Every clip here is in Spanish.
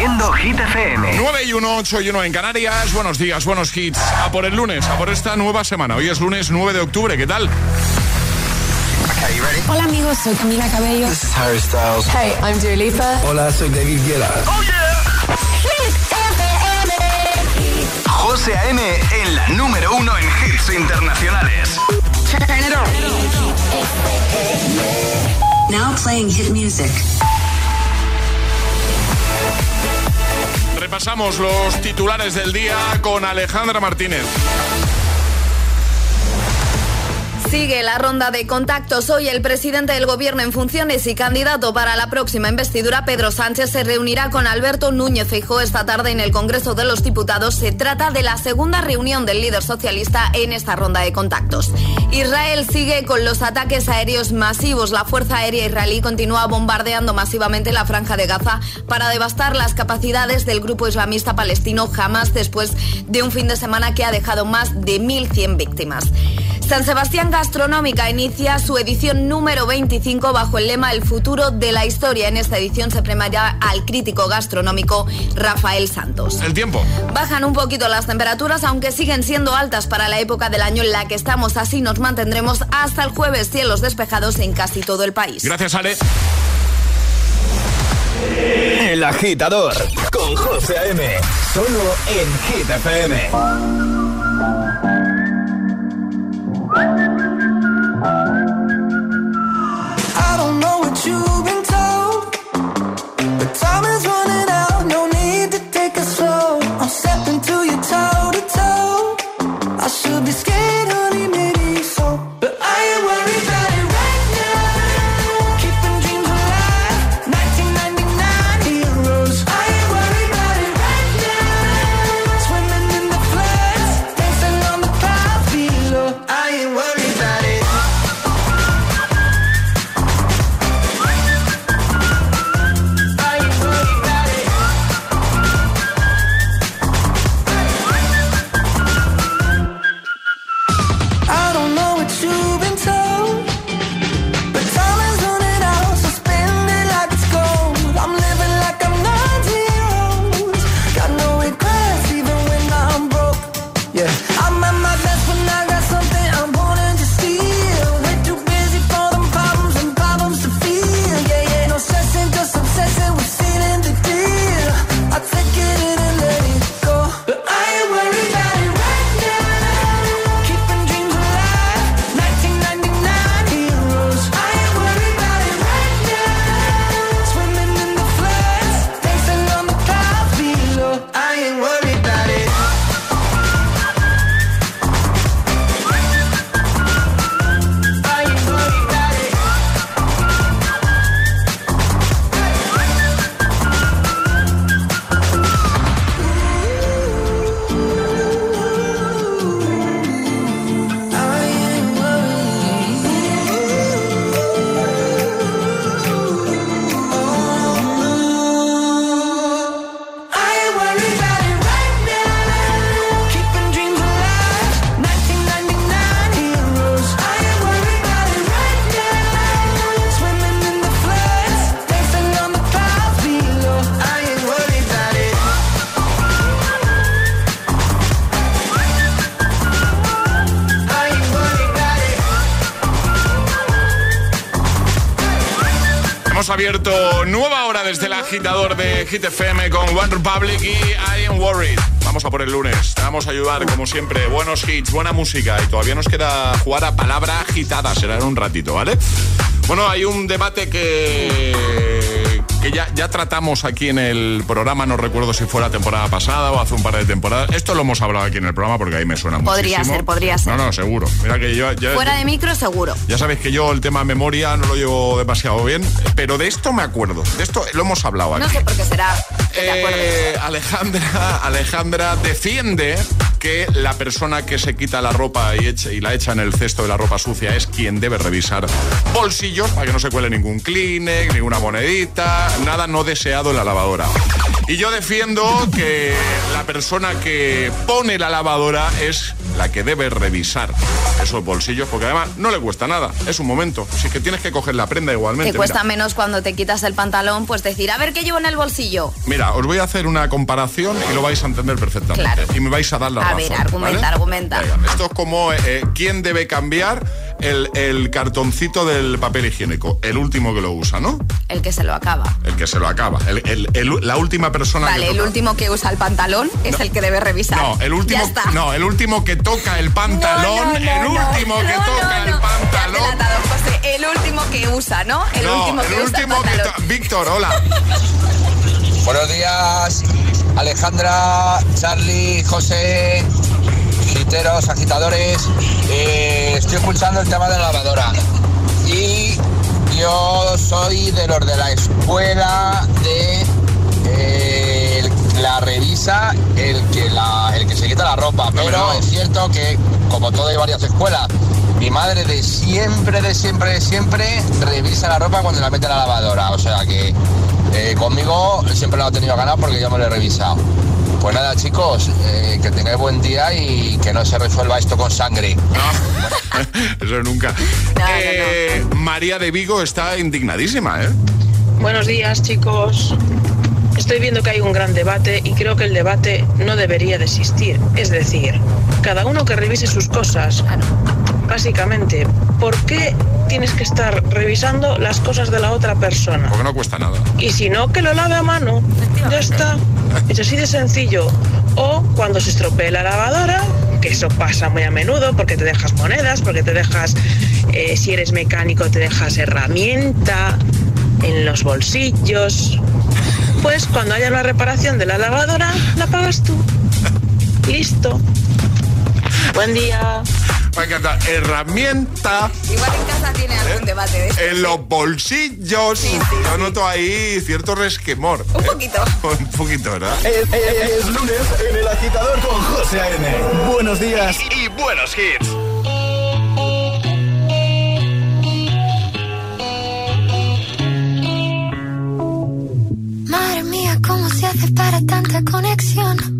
haciendo Hit FM. 9 y 1, 8 y 1 en Canarias. Buenos días, buenos hits. A por el lunes, a por esta nueva semana. Hoy es lunes 9 de octubre. ¿Qué tal? Hola amigos, soy Camila Cabello. This is Harry Styles. Hey, I'm Dua Lipa. Hola, soy David Guetta. ¡Oh, yeah! José A.M. en la número uno en hits internacionales. Now playing hit music. Repasamos los titulares del día con Alejandra Martínez. Sigue la ronda de contactos. Hoy el presidente del gobierno en funciones y candidato para la próxima investidura, Pedro Sánchez, se reunirá con Alberto Núñez Feijóo esta tarde en el Congreso de los Diputados. Se trata de la segunda reunión del líder socialista en esta ronda de contactos. Israel sigue con los ataques aéreos masivos. La Fuerza Aérea israelí continúa bombardeando masivamente la franja de Gaza para devastar las capacidades del grupo islamista palestino Hamas después de un fin de semana que ha dejado más de 1.100 víctimas. San Sebastián Gastronómica inicia su edición número 25 bajo el lema El futuro de la historia. En esta edición se premiará al crítico gastronómico Rafael Santos. El tiempo. Bajan un poquito las temperaturas, aunque siguen siendo altas para la época del año en la que estamos. Así nos mantendremos hasta el jueves, cielos despejados en casi todo el país. Gracias, Ale. El agitador con José A.M. Solo en Hit nueva hora desde el agitador de Hit FM con One Republic y I Am Worried. Vamos a por el lunes. Vamos a ayudar, como siempre. Buenos hits, buena música. Y todavía nos queda jugar a palabra agitada. Será en un ratito, ¿vale? Bueno, hay un debate que, que ya, ya tratamos aquí en el programa. No recuerdo si fue la temporada pasada o hace un par de temporadas. Esto lo hemos hablado aquí en el programa porque ahí me suena Podría muchísimo. ser, podría ser. No, no, seguro. Mira que yo... Fuera de micro, seguro. ya sabéis que yo el tema memoria no lo llevo demasiado bien, pero de esto me acuerdo. De esto lo hemos hablado aquí. No sé por qué será. que te acuerdes. Eh, Alejandra, Alejandra defiende que la persona que se quita la ropa y, echa- y la echa en el cesto de la ropa sucia es quien debe revisar bolsillos para que no se cuele ningún Kleenex, ninguna monedita, nada no deseado en la lavadora. Y yo defiendo que la persona que pone la lavadora es la que debe revisar esos bolsillos, porque además no le cuesta nada, es un momento. Si es que tienes que coger la prenda igualmente. Te cuesta menos cuando te quitas el pantalón, pues decir, a ver qué llevo en el bolsillo. Mira, os voy a hacer una comparación y lo vais a entender perfectamente. Claro. Y me vais a dar la A razón. ver, argumenta, ¿vale? argumenta. Venga, esto es como eh, quién debe cambiar el, el cartoncito del papel higiénico. El último que lo usa, ¿no? El que se lo acaba. El que se lo acaba. El- el- el- la última persona Vale, que el toca. último que usa el pantalón es el que debe revisar. No, el último, Ya está. no, el último que toca el pantalón, No, no, no, el no. último que No, toca no, el pantalón. José. El último que usa, ¿no? El no, último el que usa último el que pantalón. to- Víctor, hola. Buenos días, Alejandra, Charlie, José, giteros, agitadores. Eh, estoy escuchando el tema de la lavadora. Y yo soy de los de la escuela de eh, el- la revisa el que, la, el que se quita la ropa. Pero no. es cierto que, como todo hay varias escuelas, mi madre de siempre, de siempre, de siempre revisa la ropa cuando la mete en la lavadora. O sea que eh, conmigo siempre lo ha tenido ganado porque yo me lo he revisado. Pues nada, chicos, eh, que tengáis buen día y que no se resuelva esto con sangre. Eso nunca. No, no, Eh, María de Vigo está indignadísima, ¿eh? Buenos días, chicos. Estoy viendo que hay un gran debate y creo que el debate no debería de existir. Es decir, cada uno que revise sus cosas. Básicamente, ¿por qué tienes que estar revisando las cosas de la otra persona? Porque no cuesta nada. Y si no, que lo lave a mano. Ya está. Es así de sencillo. O cuando se estropee la lavadora, que eso pasa muy a menudo porque te dejas monedas, porque te dejas, eh, si eres mecánico, te dejas herramienta en los bolsillos. Pues cuando haya una reparación de la lavadora, la pagas tú. Listo. Buen día. Me encanta. Herramienta Igual en casa tiene algún debate de esto. en los bolsillos. Sí, sí, Yo sí. noto ahí cierto resquemor. Un ¿eh? poquito. Un poquito, ¿verdad? Es, es- es lunes en el agitador con José A.M. Buenos días y buenos hits. Madre mía, ¿cómo se hace para tanta conexión?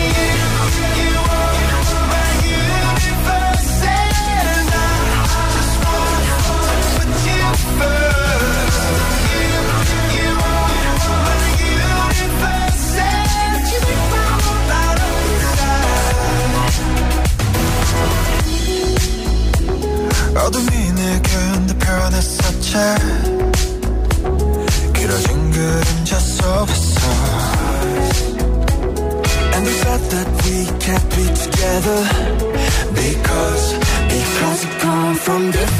변했었지 길어진 그림자 속에서 And the fact that we can't be together Because, because we come from different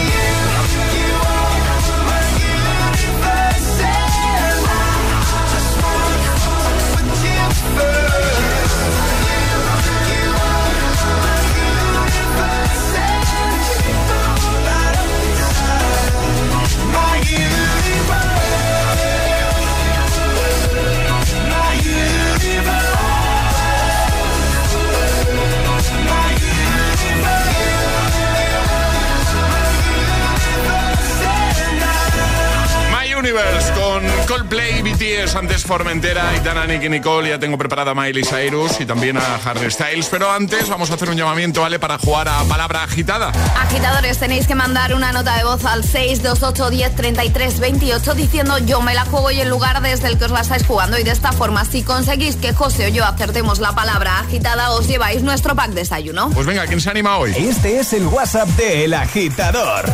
Universe con Coldplay, BTS, antes Formentera, Itana, Nicky Nicole. Ya tengo preparada a Miley Cyrus y también a Harry Styles. Pero antes vamos a hacer un llamamiento, ¿vale? Para jugar a palabra agitada. Agitadores, tenéis que mandar una nota de voz al 628 10 33 28 diciendo yo me la juego y el lugar desde el que os la estáis jugando. Y de esta forma, si conseguís que José o yo acertemos la palabra agitada, os lleváis nuestro pack desayuno. Pues venga, ¿quién se anima hoy? Este es el WhatsApp de El Agitador.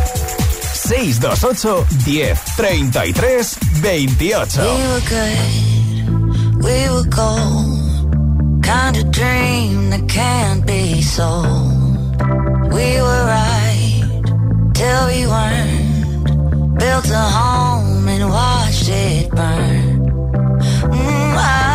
628 10 33 28. We were good, we were gold. Kind of dream that can't be sold. We were right till we weren't. Built a home and watched it burn. Mm, I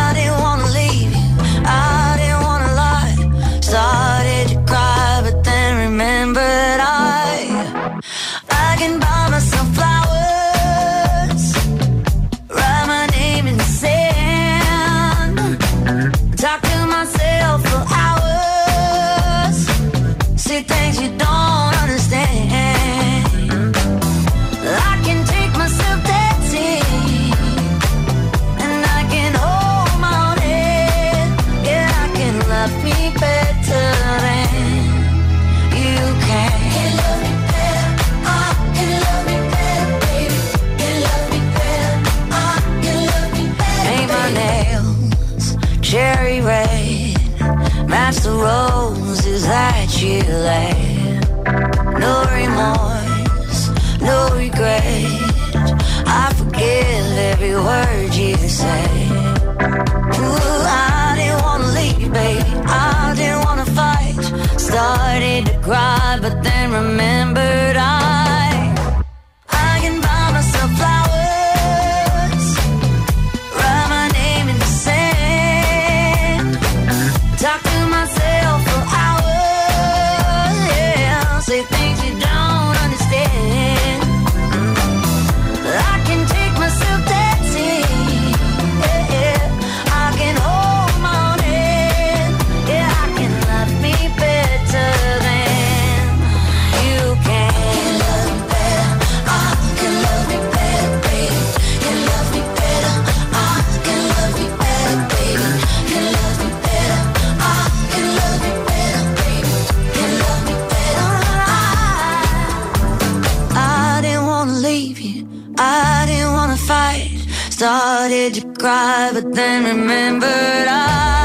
And remembered. I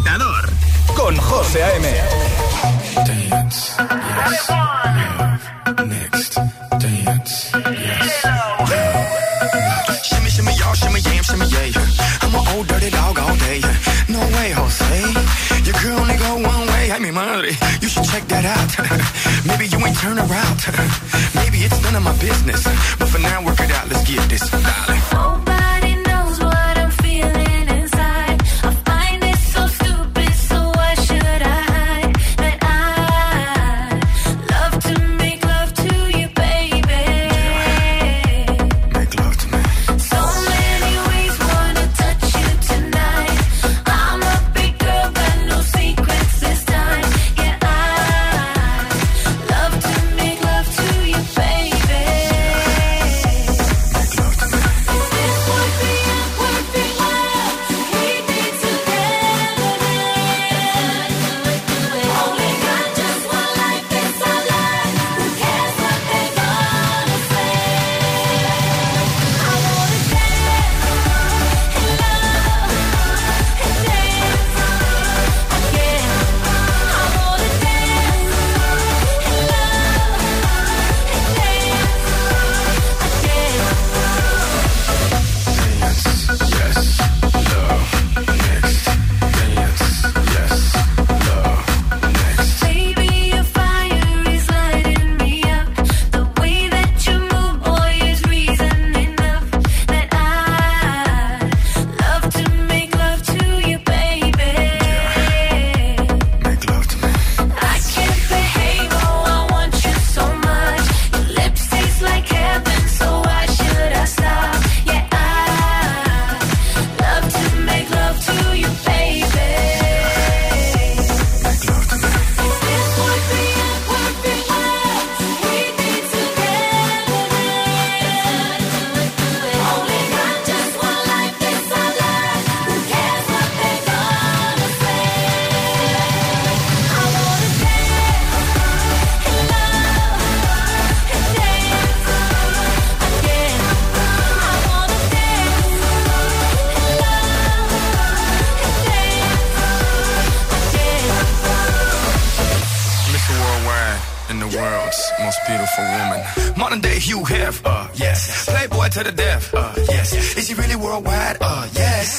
agitador con José A.M. Dance, yes. Next, I'm dirty dog all day. No way, Jose. Go one way. I mean, money. You should check that out. Maybe you ain't turn around. Maybe it's none of my business. But for now, work it out. Let's get this, darling.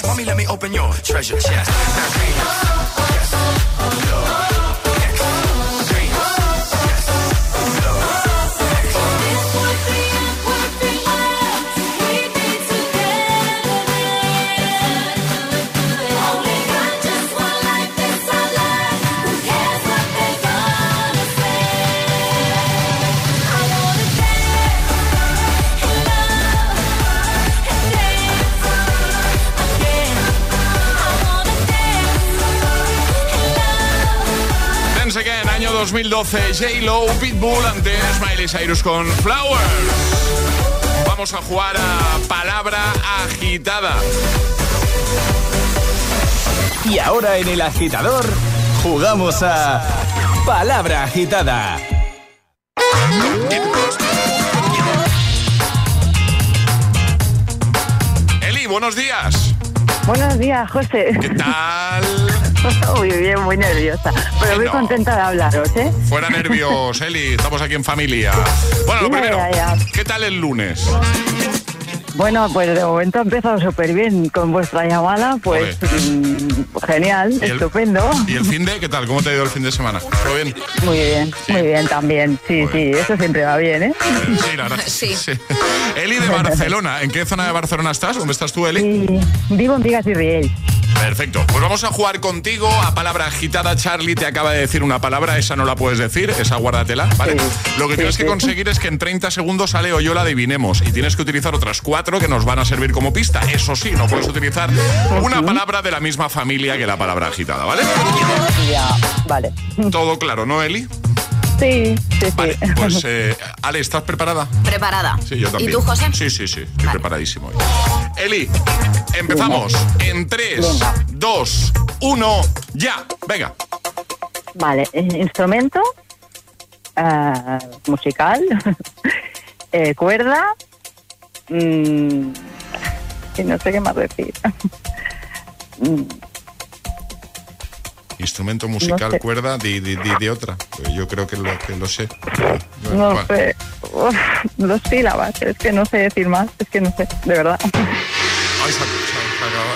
Mommy, let me open your treasure chest. Now, 2012, J-Lo, Pitbull, antes Miley Cyrus con Flowers. Vamos a jugar a palabra agitada. Y ahora en el agitador, jugamos a palabra agitada. Eli, buenos días. Buenos días, José. ¿Qué tal? Muy bien, muy nerviosa. Pero muy No. contenta de hablaros, ¿eh? Fuera nervios, Eli, estamos aquí en familia. Bueno, lo Ya, primero, ya, ya. ¿qué tal el lunes? Bueno, pues de momento ha empezado súper bien con vuestra llamada. Pues mm, genial, ¿Y el- estupendo. ¿Y el fin de qué tal? ¿Cómo te ha ido el fin de semana? ¿Todo bien? Muy bien, muy bien también. Sí, sí, eso siempre va bien, ¿eh? Sí, la verdad. Sí. Eli de Barcelona. ¿En qué zona de Barcelona estás? ¿Dónde estás tú, Eli? Vivo en Vigas y Riel. Perfecto. Pues vamos a jugar contigo a palabra agitada. Charlie te acaba de decir una palabra, esa no la puedes decir, esa guárdatela, ¿vale? Lo que Sí, tienes que sí. conseguir es que en 30 segundos Ale o yo la adivinemos y tienes que utilizar otras cuatro que nos van a servir como pista. Eso sí, no puedes utilizar una palabra de la misma familia que la palabra agitada, ¿vale? Ya, vale. Todo claro, ¿no, Eli? Sí, sí, sí. Vale, pues Ale, ¿estás preparada? Preparada. Sí, yo también. ¿Y tú, José? Sí, sí, sí. Estoy Vale. preparadísimo. Eli, empezamos. En 3, Venga. 2, 1, ya. Venga. Vale, eh, instrumento eh, musical, eh, cuerda, mm, y no sé qué más decir. Mm, Instrumento musical, No sé. cuerda, di, di- di- di otra. Pues Yo creo que lo, que lo sé. no Vale. sé, Uf, dos sílabas, es que no sé decir más, es que no sé, de verdad.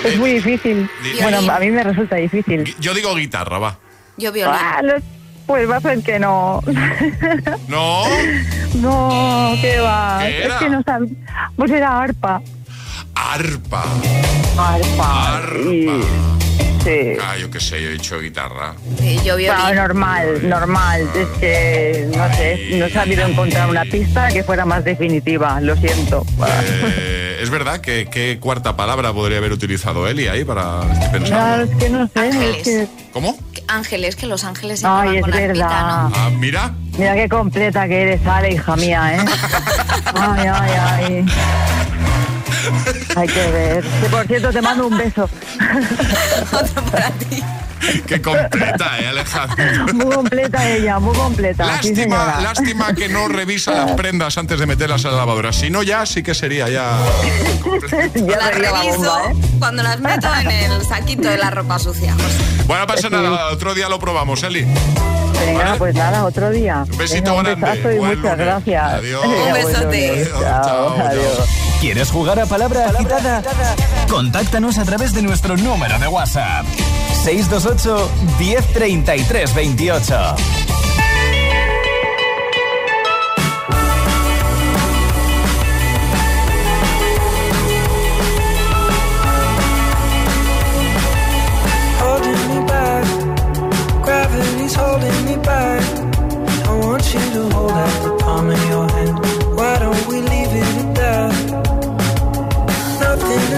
Es muy difícil. di- Bueno, a mí me resulta difícil. Yo digo guitarra, va. Yo violín. Ah, lo- Pues va a ser que no. No, No, ¿qué va? ¿Qué es era? que no sabía. Pues era arpa. arpa. Arpa. Arpa. Y- sí. Ah, yo qué sé, yo he dicho guitarra. Sí, yo violín. No, normal, normal. Es que, no sé, no he sabido encontrar una pista que fuera más definitiva. Lo siento. Eh, es verdad que qué cuarta palabra podría haber utilizado Eli ahí para estoy No, pensando. es que no sé. Ángeles. Es que... ¿Cómo? Ángeles, que los ángeles siempre Ay, van es con arpita, verdad. ¿no? Ah, mira. Mira qué completa que eres, Ale, hija mía, ¿eh? Ay, ay, ay. Hay que ver. Que por cierto, te mando un beso. Otro para ti. Qué completa, eh, Alejandro. Muy completa ella, muy completa. Lástima, lástima que no revisa las prendas antes de meterlas a la lavadora. Si no, ya sí que sería ya. Ya las reviso bomba, ¿eh? cuando las meto en el saquito de la ropa sucia. José. Bueno, no pasa nada, otro día lo probamos, Eli. Venga, ¿Vale? pues nada, otro día. Un besito Venga, grande. Un besazo y Buen muchas lunes. gracias. Adiós. Un besote. Chao, Chao, chao, chao. adiós. ¿Quieres jugar a palabra agitada? Contáctanos a través de nuestro número de WhatsApp. 628 1033 28. holding me back. Want you to hold out the palm of your hand. Why don't we leave it at that?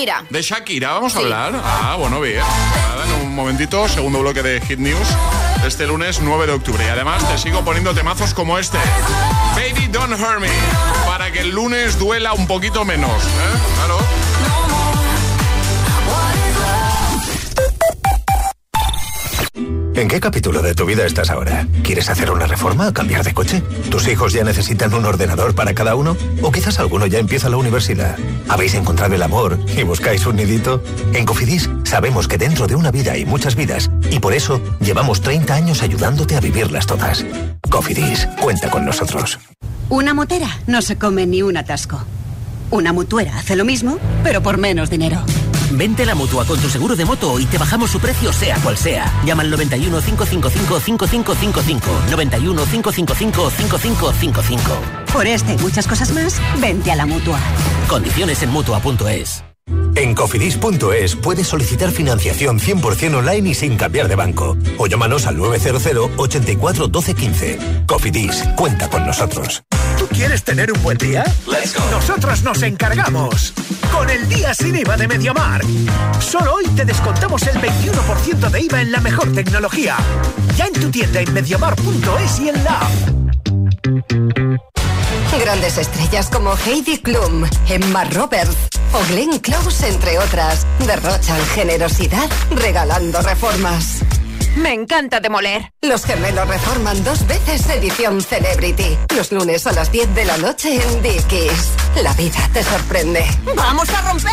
Shakira. De Shakira vamos a hablar. Ah, bueno, bien. Nada, en un momentito, segundo bloque de Hit News este lunes 9 de octubre. Y además te sigo poniendo temazos como este. Baby Don't Hurt Me. Para que el lunes duela un poquito menos. ¿eh? Claro. ¿En qué capítulo de tu vida estás ahora? ¿Quieres hacer una reforma o cambiar de coche? ¿Tus hijos ya necesitan un ordenador para cada uno? ¿O quizás alguno ya empieza la universidad? ¿Habéis encontrado el amor y buscáis un nidito? En Cofidis sabemos que dentro de una vida hay muchas vidas y por eso llevamos 30 años ayudándote a vivirlas todas. Cofidis, cuenta con nosotros. Una motera no se come ni un atasco. Una mutuera hace lo mismo, pero por menos dinero. Vente a la mutua con tu seguro de moto y te bajamos su precio, sea cual sea. Llama al 91 555 5555. 91 555 5555. Por este y muchas cosas más, vente a la mutua. Condiciones en mutua.es. En cofidis.es puedes solicitar financiación 100% online y sin cambiar de banco. O llámanos al 900 84 12 15. Cofidis, cuenta con nosotros. ¿Tú quieres tener un buen día? Nosotros nos encargamos. Con el día sin IVA de MediaMark. Solo hoy te descontamos el 21% de IVA en la mejor tecnología. Ya en tu tienda en MediaMark.es y en la app. Grandes estrellas como Heidi Klum, Emma Roberts o Glenn Close, entre otras, derrochan generosidad regalando reformas. Me encanta demoler. Los gemelos reforman dos veces edición Celebrity. Los lunes a las 10 de la noche en Dickies. La vida te sorprende. ¡Vamos a romper!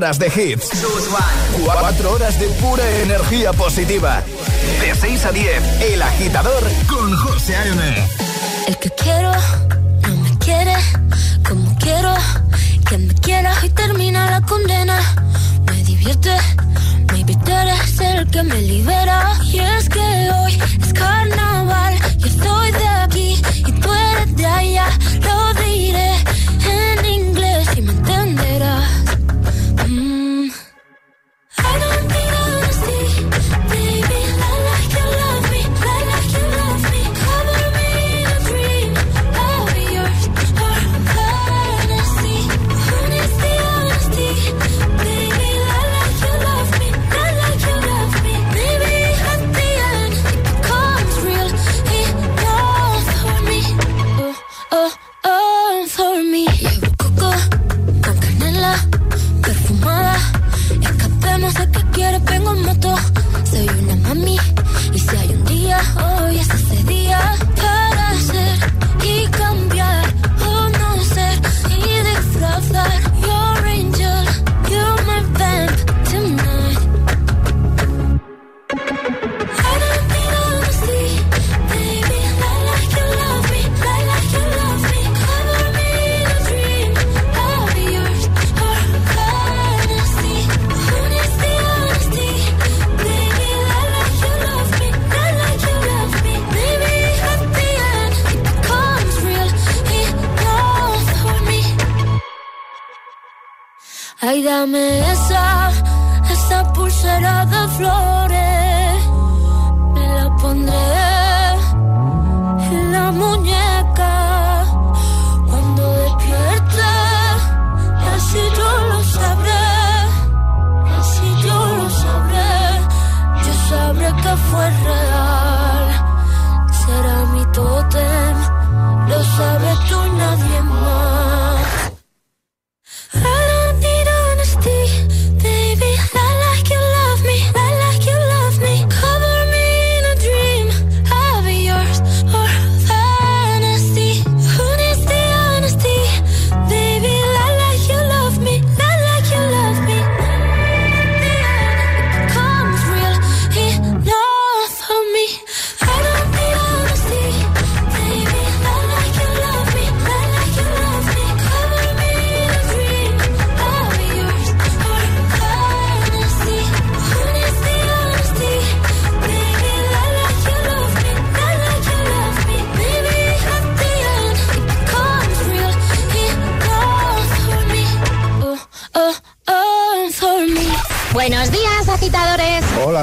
Horas de hits. Cuatro horas de pura energía positiva. De 6 a 10, El Agitador con José A.M. El que quiero no me quiere como quiero que me quiera y termina la condena. Me divierte, maybe tú eres el que me libera. Y es que hoy es carnaval,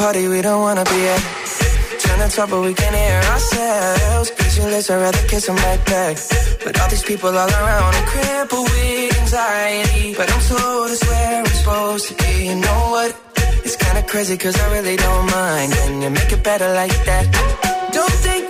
party we don't wanna be at. Trying to talk but we can't hear ourselves. Speechless, I'd rather kiss 'em right back. But all these people all around, I'm crippled with anxiety. But I'm told it's where I'm supposed to be. You know what? It's kinda crazy cause I really don't mind. Can you make it better like that? Don't think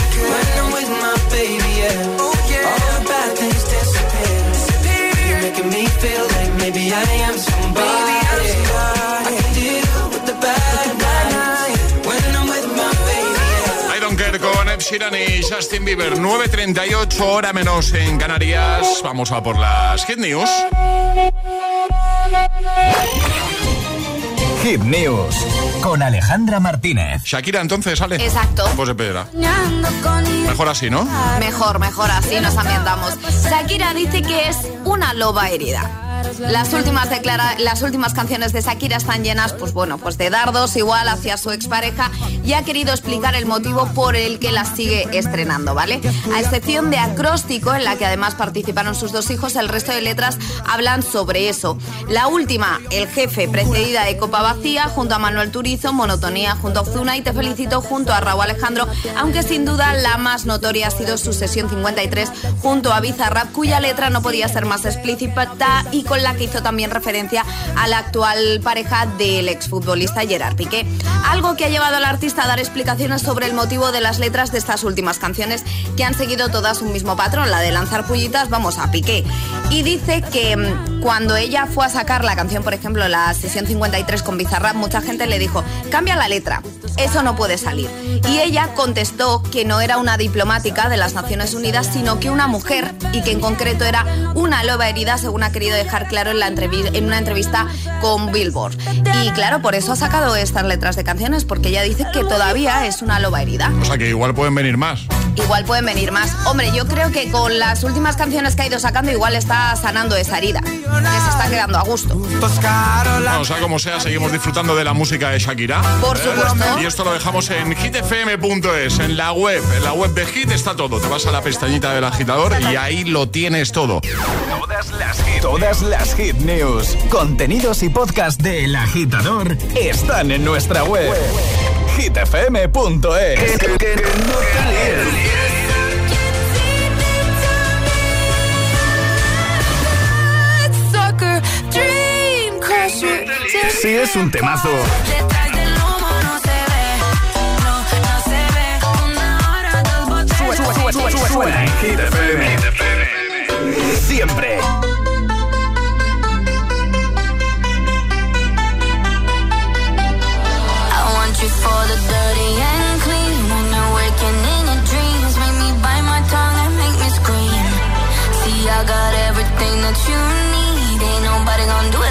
Sheeran y Justin Bieber. 9.38 hora menos en Canarias. Vamos a por las Hit News. Hit News con Alejandra Martínez. Shakira entonces sale. Exacto. Pues espera. Mejor así, ¿no? Mejor, mejor, así nos ambientamos. Shakira dice que es una loba herida. Las últimas, declara las últimas canciones de Shakira están llenas, pues bueno, pues de dardos igual hacia su expareja y ha querido explicar el motivo por el que las sigue estrenando, ¿vale? A excepción de Acróstico, en la que además participaron sus dos hijos, el resto de letras hablan sobre eso. La última, El Jefe, precedida de Copa Vacía, junto a Manuel Turizo, Monotonía junto a Ozuna y Te Felicito junto a Raúl Alejandro, aunque sin duda la más notoria ha sido su sesión 53 junto a Bizarrap, cuya letra no podía ser más explícita y con la que hizo también referencia a la actual pareja del exfutbolista Gerard Piqué. Algo que ha llevado al artista a dar explicaciones sobre el motivo de las letras de estas últimas canciones que han seguido todas un mismo patrón, la de lanzar pullitas, vamos a Piqué. Y dice que mm, cuando ella fue a sacar la canción, por ejemplo, la sesión 53 con Bizarrap, mucha gente le dijo, cambia la letra, eso no puede salir. Y ella contestó que no era una diplomática de las Naciones Unidas, sino que una mujer y que en concreto era una loba herida, según ha querido dejar claro en, la en una entrevista con Billboard. Y claro, por eso ha sacado estas letras de canciones, porque ella dice que todavía es una loba herida. O sea que igual pueden venir más. Igual pueden venir más. Hombre, yo creo que con las últimas canciones que ha ido sacando, igual está sanando esa herida. Que se está quedando a gusto. o sea, como sea, seguimos disfrutando de la música de Shakira. Por supuesto. Y esto lo dejamos en hitfm.es, en la web. En la web de Hit está todo. Te vas a la pestañita del agitador y ahí lo tienes todo. Todas las hit, todas las hit news, contenidos y podcast del agitador están en nuestra web. hitfm.es. Si es un temazo. Suena en Hit FM. Siempre. You for the dirty and clean. When you're waking in your dreams, make me bite my tongue and make me scream. See, I got everything that you need. Ain't nobody gonna do it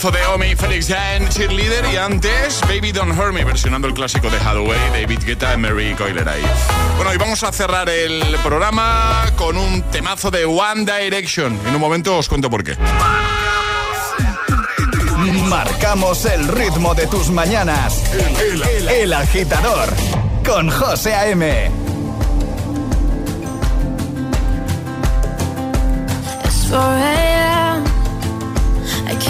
temazo de Omi, Felix Jan, Cheerleader y antes Baby Don't Hurt Me, versionando el clásico de Hathaway, David Guetta y Mary Coiler ahí. Bueno, y vamos a cerrar el programa con un temazo de One Direction. En un momento os cuento por qué. Marcamos el ritmo de tus mañanas. El, el- el agitador con José A.M. It's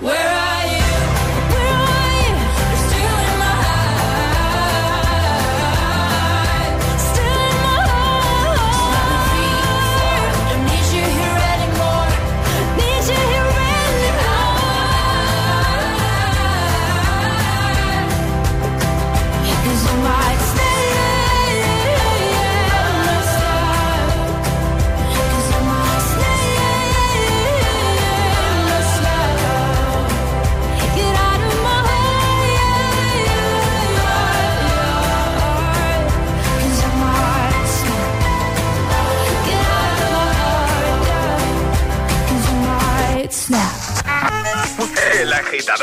where I am.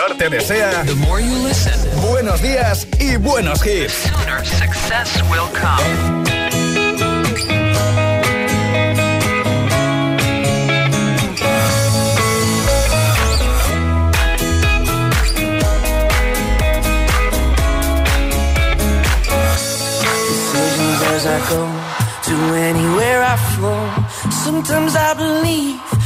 agitador te desea buenos días y buenos hits. As I go to anywhere I flow, sometimes I believe.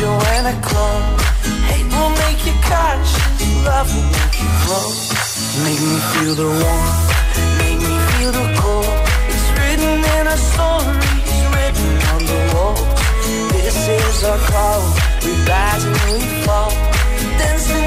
you in a club. Hate will make you conscious, love will make you close. Make me feel the warmth, make me feel the cold. It's written in our stories, written on the walls. This is our call, we rise and we fall. Dancing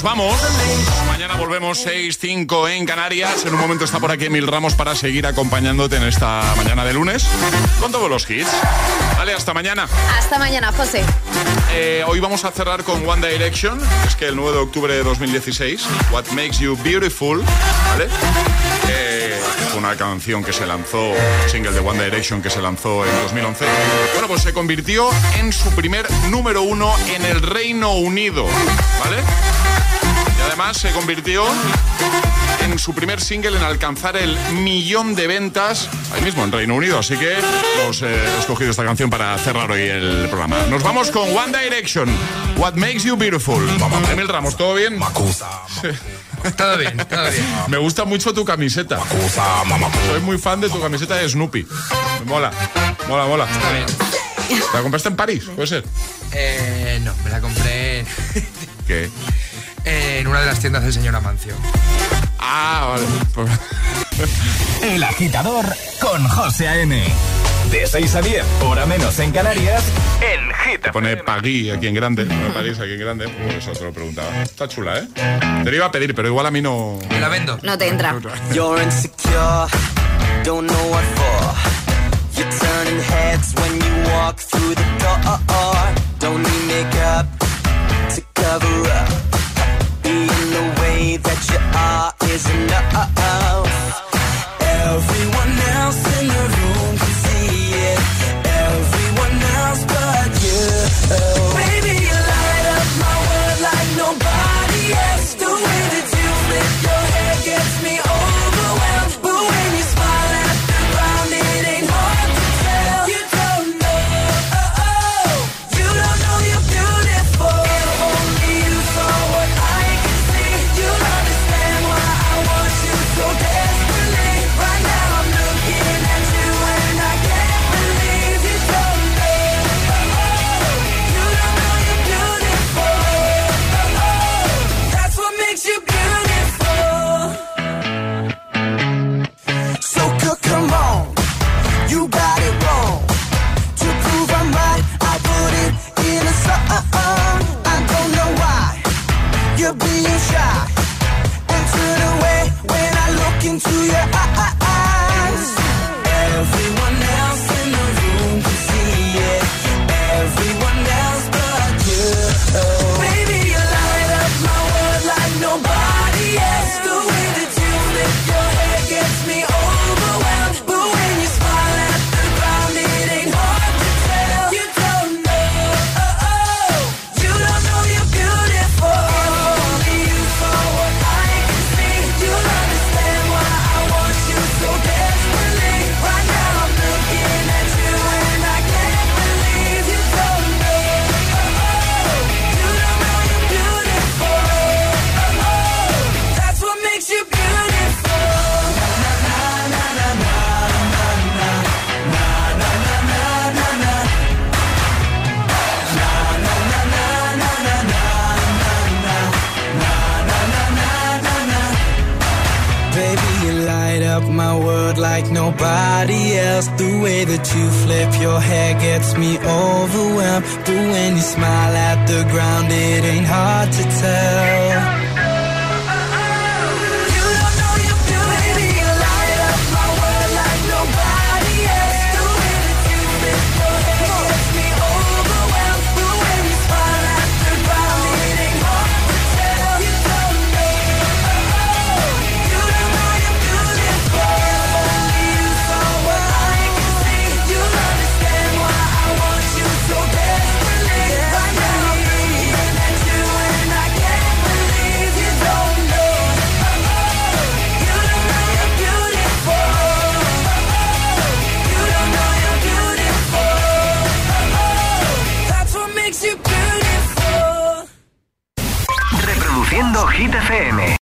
Nos vamos. Mañana volvemos 6-5 en Canarias. En un momento está por aquí Emil Ramos para seguir acompañándote en esta mañana de lunes con todos los hits. Vale, hasta mañana. Hasta mañana, José. Eh, hoy vamos a cerrar con One Direction. Es que el 9 de octubre de 2016, What Makes You Beautiful, ¿vale? Eh, una canción que se lanzó, single de One Direction que se lanzó en 2011. Bueno, pues se convirtió en su primer número uno en el Reino Unido, ¿vale? Además se convirtió en su primer single en alcanzar el millón de ventas ahí mismo en Reino Unido. Así que hemos eh, escogido esta canción para cerrar hoy el programa. Nos vamos con One Direction, What Makes You Beautiful. Vamos, Emil Ramos, ¿todo bien? Todo bien, todo bien. Me gusta mucho tu camiseta. Soy muy fan de tu camiseta de Snoopy. Me mola, mola, mola. Está bien. ¿La compraste en París? ¿Puede ser? Eh, no, me la compré ¿Qué? En una de las tiendas del señor Amancio. Ah, vale. El agitador con José A.M. De 6 a 10, hora menos en Canarias, en Hit Te pone Pagui aquí en grande. Pone París aquí en grande. Por eso te lo preguntaba. Está chula, ¿eh? Te lo iba a pedir, pero igual a mí no. Me la vendo. No te entra. You're insecure, don't know what for. You're turning heads when you walk through the door. Don't need makeup to cover up. That you are is enough. Everyone